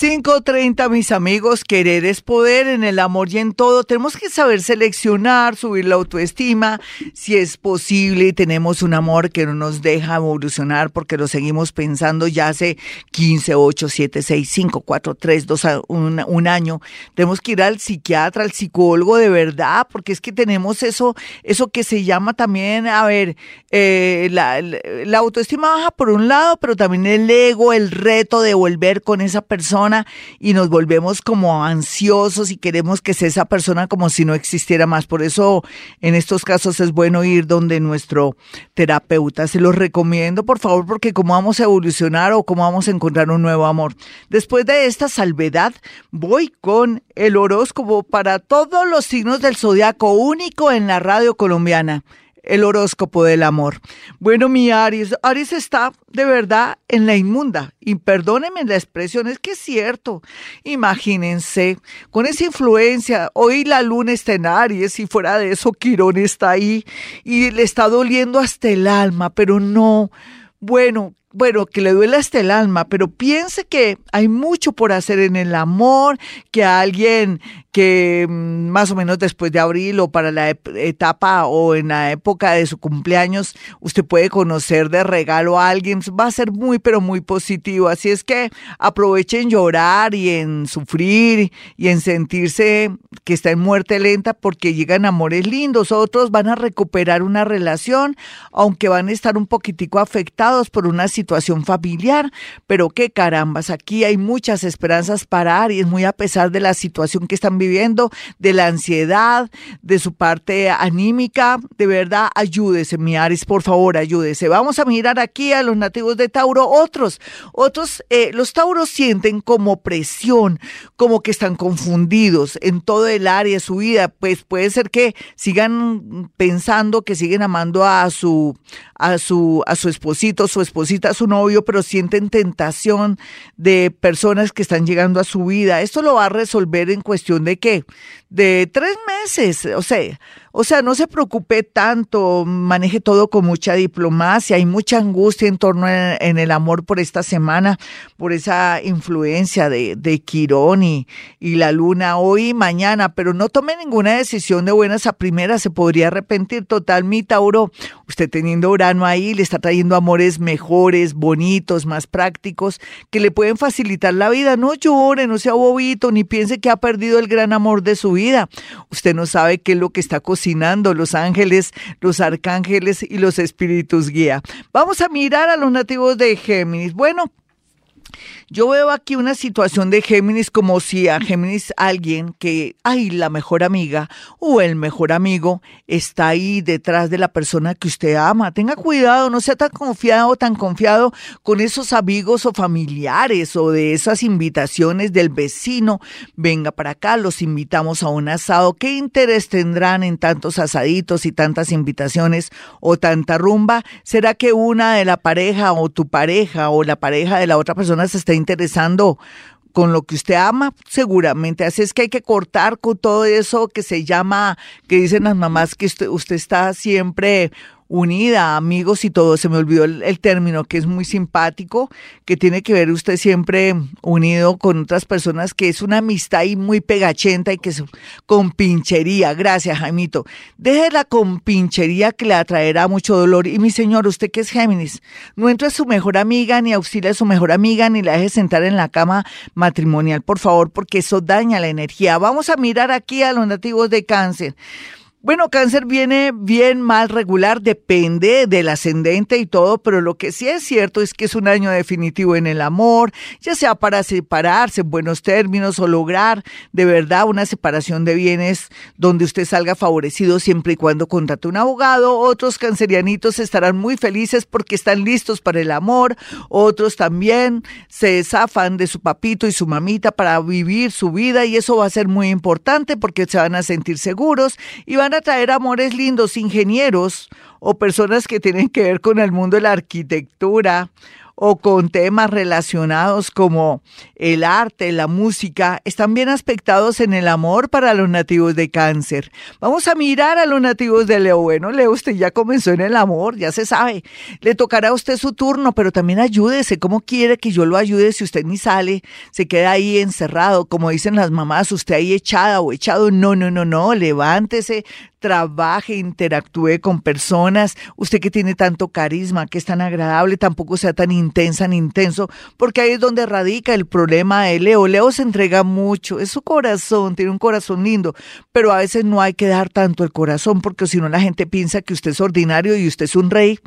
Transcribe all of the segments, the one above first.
5.30, mis amigos, querer es poder en el amor y en todo. Tenemos que saber seleccionar, subir la autoestima, si es posible y tenemos un amor que no nos deja evolucionar porque lo seguimos pensando ya hace 15, 8, 7, 6, 5, 4, 3, 2, un, año. Tenemos que ir al psiquiatra, al psicólogo de verdad, porque es que tenemos eso, eso que se llama también, a ver, eh, la autoestima baja por un lado, pero también el ego, el reto de volver con esa persona y nos volvemos como ansiosos y queremos que sea esa persona como si no existiera más. Por eso en estos casos es bueno ir donde nuestro terapeuta. Se los recomiendo, por favor, porque cómo vamos a evolucionar o cómo vamos a encontrar un nuevo amor. Después de esta salvedad, voy con el horóscopo para todos los signos del zodiaco único en la radio colombiana el horóscopo del amor. Bueno, mi Aries, Aries está de verdad en la inmunda. Y perdónenme la expresión, es que es cierto. Imagínense, con esa influencia, hoy la luna está en Aries y fuera de eso Quirón está ahí y le está doliendo hasta el alma, pero no. Bueno, bueno, que le duele hasta el alma, pero piense que hay mucho por hacer en el amor, que alguien que mm, más o menos después de abril o para la etapa o en la época de su cumpleaños usted puede conocer de regalo a alguien, va a ser muy pero muy positivo, así es que aprovechen llorar y en sufrir y en sentirse que está en muerte lenta porque llegan amores lindos, otros van a recuperar una relación, aunque van a estar un poquitico afectados por una situación familiar, pero qué carambas, aquí hay muchas esperanzas para Aries, muy a pesar de la situación que están viviendo, de la ansiedad, de su parte anímica. De verdad, ayúdese, mi Aris, por favor, ayúdese. Vamos a mirar aquí a los nativos de Tauro, otros, otros, eh, los Tauros sienten como presión, como que están confundidos en todo el área de su vida. Pues puede ser que sigan pensando que siguen amando a su, a su, a su esposito, su esposita, su novio, pero sienten tentación de personas que están llegando a su vida. Esto lo va a resolver en cuestión de de qué? De tres meses, o sea, o sea, no se preocupe tanto, maneje todo con mucha diplomacia, hay mucha angustia en torno en, el amor por esta semana, por esa influencia de, de Quirón y, y, la luna hoy y mañana, pero no tome ninguna decisión de buenas a primeras, se podría arrepentir total, mi Tauro, usted teniendo Urano ahí le está trayendo amores mejores, bonitos, más prácticos, que le pueden facilitar la vida, no llore, no sea bobito, ni piense que ha perdido el gran amor de su vida, usted no sabe qué es lo que está cocinando los ángeles, los arcángeles y los espíritus guía. Vamos a mirar a los nativos de Géminis. Bueno, yo veo aquí una situación de Géminis como si a Géminis alguien que, ay, la mejor amiga o el mejor amigo está ahí detrás de la persona que usted ama. Tenga cuidado, no sea tan confiado o tan confiado con esos amigos o familiares o de esas invitaciones del vecino. Venga para acá, los invitamos a un asado. ¿Qué interés tendrán en tantos asaditos y tantas invitaciones o tanta rumba? ¿Será que una de la pareja o tu pareja o la pareja de la otra persona se está interesando con lo que usted ama, seguramente. Así es que hay que cortar con todo eso que se llama, que dicen las mamás que usted, usted está siempre unida, amigos y todo. Se me olvidó el, término que es muy simpático, que tiene que ver usted siempre unido con otras personas, que es una amistad y muy pegachenta y que es con pinchería. Gracias, Jaimito. Deje la compinchería que le atraerá mucho dolor. Y mi señor, usted que es Géminis, no entre a su mejor amiga, ni auxilia a su mejor amiga, ni la deje sentar en la cama matrimonial, por favor, porque eso daña la energía. Vamos a mirar aquí a los nativos de cáncer. Bueno, cáncer viene bien, mal, regular, depende del ascendente y todo, pero lo que sí es cierto es que es un año definitivo en el amor, ya sea para separarse en buenos términos o lograr de verdad una separación de bienes donde usted salga favorecido siempre y cuando contrate un abogado. Otros cancerianitos estarán muy felices porque están listos para el amor, otros también se zafan de su papito y su mamita para vivir su vida y eso va a ser muy importante porque se van a sentir seguros y van a traer amores lindos, ingenieros o personas que tienen que ver con el mundo de la arquitectura o con temas relacionados como el arte, la música, están bien aspectados en el amor para los nativos de cáncer. Vamos a mirar a los nativos de Leo. Bueno, Leo, usted ya comenzó en el amor, ya se sabe. Le tocará a usted su turno, pero también ayúdese. ¿Cómo quiere que yo lo ayude si usted ni sale, se queda ahí encerrado, como dicen las mamás, usted ahí echada o echado? No, no, no, no, levántese, trabaje, interactúe con personas, usted que tiene tanto carisma, que es tan agradable, tampoco sea tan intensa ni intenso, porque ahí es donde radica el problema de Leo. Leo se entrega mucho, es su corazón, tiene un corazón lindo, pero a veces no hay que dar tanto el corazón, porque si no la gente piensa que usted es ordinario y usted es un rey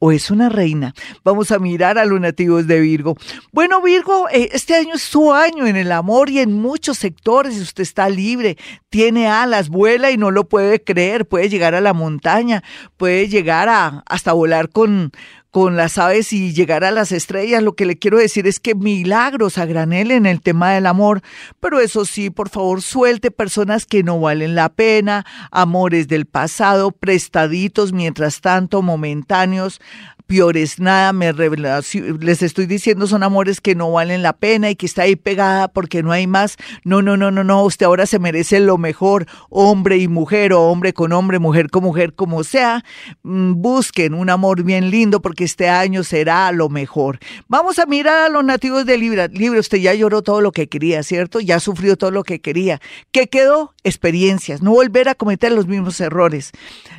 o es una reina. Vamos a mirar a los nativos de Virgo. Bueno, Virgo, eh, este año es su año en el amor y en muchos sectores. Usted está libre, tiene alas, vuela y no lo puede creer. Puede llegar a la montaña, puede llegar a hasta volar con con las aves y llegar a las estrellas. Lo que le quiero decir es que milagros a granel en el tema del amor, pero eso sí, por favor, suelte personas que no valen la pena, amores del pasado, prestaditos, mientras tanto, momentáneos, peores nada, me les estoy diciendo son amores que no valen la pena y que está ahí pegada porque no hay más. No, no, no, no, no, usted ahora se merece lo mejor, hombre y mujer o hombre con hombre, mujer con mujer, como sea. Mm, busquen un amor bien lindo porque este año será lo mejor. Vamos a mirar a los nativos de Libra. Libra, usted ya lloró todo lo que quería, ¿cierto? Ya sufrió todo lo que quería. ¿Qué quedó? Experiencias, no volver a cometer los mismos errores.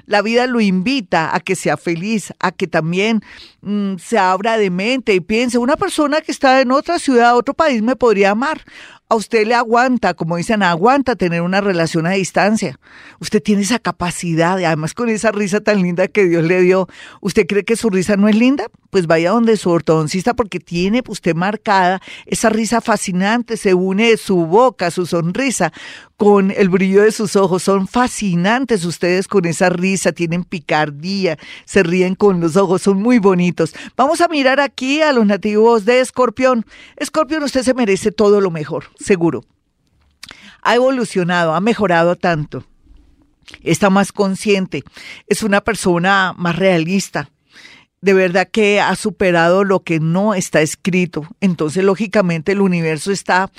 La vida lo invita a que sea feliz, a que también Mm, se abra de mente y piense, una persona que está en otra ciudad, otro país, me podría amar. A usted le aguanta, como dicen, aguanta tener una relación a distancia. Usted tiene esa capacidad, y además con esa risa tan linda que Dios le dio, ¿usted cree que su risa no es linda? Pues vaya donde su ortodoncista porque tiene usted marcada esa risa fascinante, se une su boca, su sonrisa con el brillo de sus ojos. Son fascinantes ustedes con esa risa, tienen picardía, se ríen con los ojos, son muy bonitos. Vamos a mirar aquí a los nativos de Escorpión. Escorpión, usted se merece todo lo mejor, seguro. Ha evolucionado, ha mejorado tanto. Está más consciente, es una persona más realista de verdad que ha superado lo que no está escrito. Entonces, lógicamente, el universo está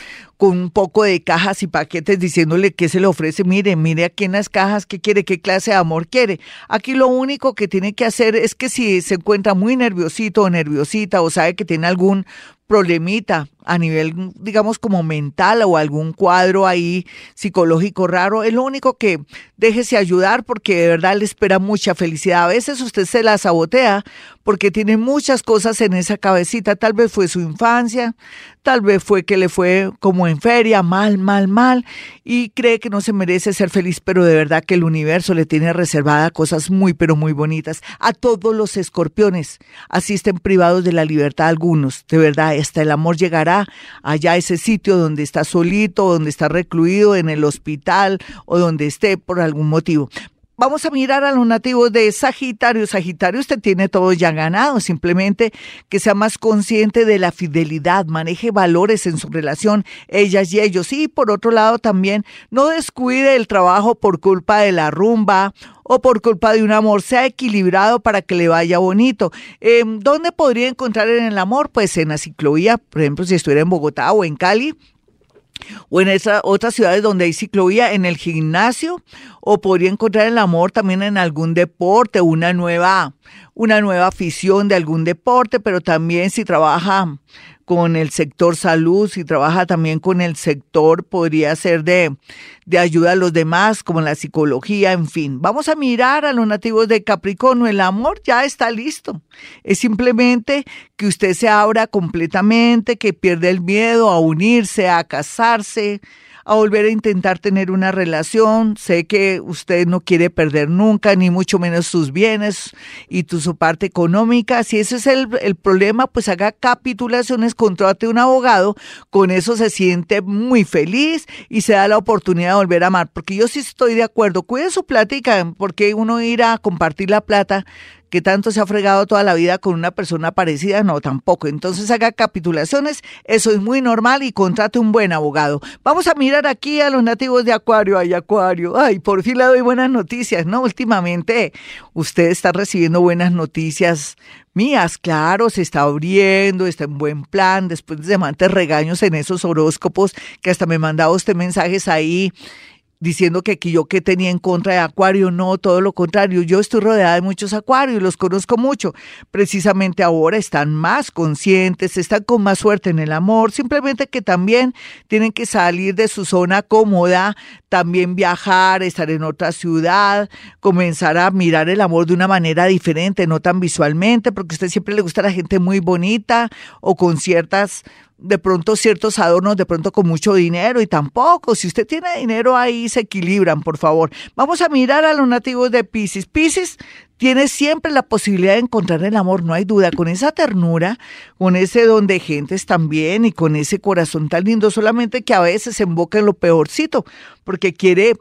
con un poco de cajas y paquetes diciéndole qué se le ofrece. Mire, mire aquí en las cajas qué quiere, qué clase de amor quiere. Aquí lo único que tiene que hacer es que si se encuentra muy nerviosito o nerviosita o sabe que tiene algún problemita a nivel, digamos, como mental o algún cuadro ahí psicológico raro, es lo único que déjese ayudar porque de verdad le espera mucha felicidad. A veces usted se la sabotea porque tiene muchas cosas en esa cabecita. Tal vez fue su infancia, tal vez fue que le fue como en feria, mal, mal, mal, y cree que no se merece ser feliz, pero de verdad que el universo le tiene reservada cosas muy, pero muy bonitas. A todos los escorpiones asisten privados de la libertad algunos, de verdad hasta el amor llegará allá a ese sitio donde está solito, donde está recluido en el hospital o donde esté por algún motivo. Vamos a mirar a los nativos de Sagitario. Sagitario, usted tiene todo ya ganado, simplemente que sea más consciente de la fidelidad, maneje valores en su relación, ellas y ellos. Y por otro lado también, no descuide el trabajo por culpa de la rumba o por culpa de un amor, sea equilibrado para que le vaya bonito. Em, ¿Dónde podría encontrar en el amor? Pues en la ciclovía, por ejemplo, si estuviera en Bogotá o en Cali, o en esas otras ciudades donde hay ciclovía, en el gimnasio, o podría encontrar el amor también en algún deporte, una nueva, una nueva afición de algún deporte, pero también si trabaja con el sector salud, si trabaja también con el sector, podría ser de, de ayuda a los demás, como la psicología, en fin. Vamos a mirar a los nativos de Capricornio. El amor ya está listo. Es simplemente que usted se abra completamente, que pierde el miedo a unirse, a casarse, a volver a intentar tener una relación. Sé que usted no quiere perder nunca, ni mucho menos sus bienes y tu, su parte económica. Si ese es el, el problema, pues haga capitulaciones, contrate un abogado. Con eso se siente muy feliz y se da la oportunidad de volver a amar. Porque yo sí estoy de acuerdo. Cuide su plática, porque uno irá a compartir la plata que tanto se ha fregado toda la vida con una persona parecida, no, tampoco. Entonces haga capitulaciones, eso es muy normal y contrate un buen abogado. Vamos a mirar aquí a los nativos de Acuario, ay Acuario, ay, por fin le doy buenas noticias, ¿no? Últimamente usted está recibiendo buenas noticias mías, claro, se está abriendo, está en buen plan, después de semantes regaños en esos horóscopos, que hasta me mandaba usted mensajes ahí diciendo que yo que tenía en contra de Acuario, no, todo lo contrario, yo estoy rodeada de muchos Acuarios, los conozco mucho, precisamente ahora están más conscientes, están con más suerte en el amor, simplemente que también tienen que salir de su zona cómoda, también viajar, estar en otra ciudad, comenzar a mirar el amor de una manera diferente, no tan visualmente, porque a usted siempre le gusta la gente muy bonita o con ciertas de pronto ciertos adornos, de pronto con mucho dinero y tampoco. Si usted tiene dinero ahí, se equilibran, por favor. Vamos a mirar a los nativos de Pisces. Pisces tiene siempre la posibilidad de encontrar el amor, no hay duda, con esa ternura, con ese don de gentes también y con ese corazón tan lindo, solamente que a veces se emboca en lo peorcito, porque quiere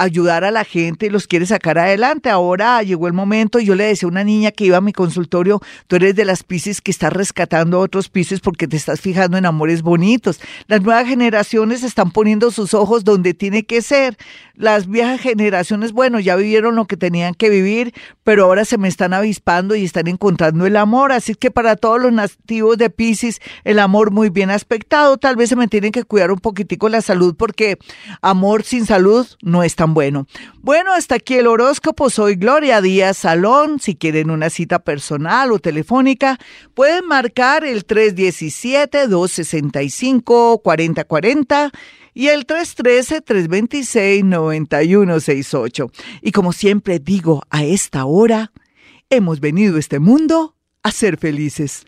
ayudar a la gente y los quiere sacar adelante. Ahora llegó el momento, yo le decía a una niña que iba a mi consultorio, tú eres de las piscis que estás rescatando a otros piscis porque te estás fijando en amores bonitos. Las nuevas generaciones están poniendo sus ojos donde tiene que ser. Las viejas generaciones, bueno, ya vivieron lo que tenían que vivir, pero ahora se me están avispando y están encontrando el amor. Así que para todos los nativos de Pisces, el amor muy bien aspectado. Tal vez se me tienen que cuidar un poquitico la salud porque amor sin salud no es bueno. Bueno, hasta aquí el horóscopo. Soy Gloria Díaz Salón. Si quieren una cita personal o telefónica, pueden marcar el 317-265-4040 y el 313-326-9168. Y como siempre digo, a esta hora, hemos venido a este mundo a ser felices.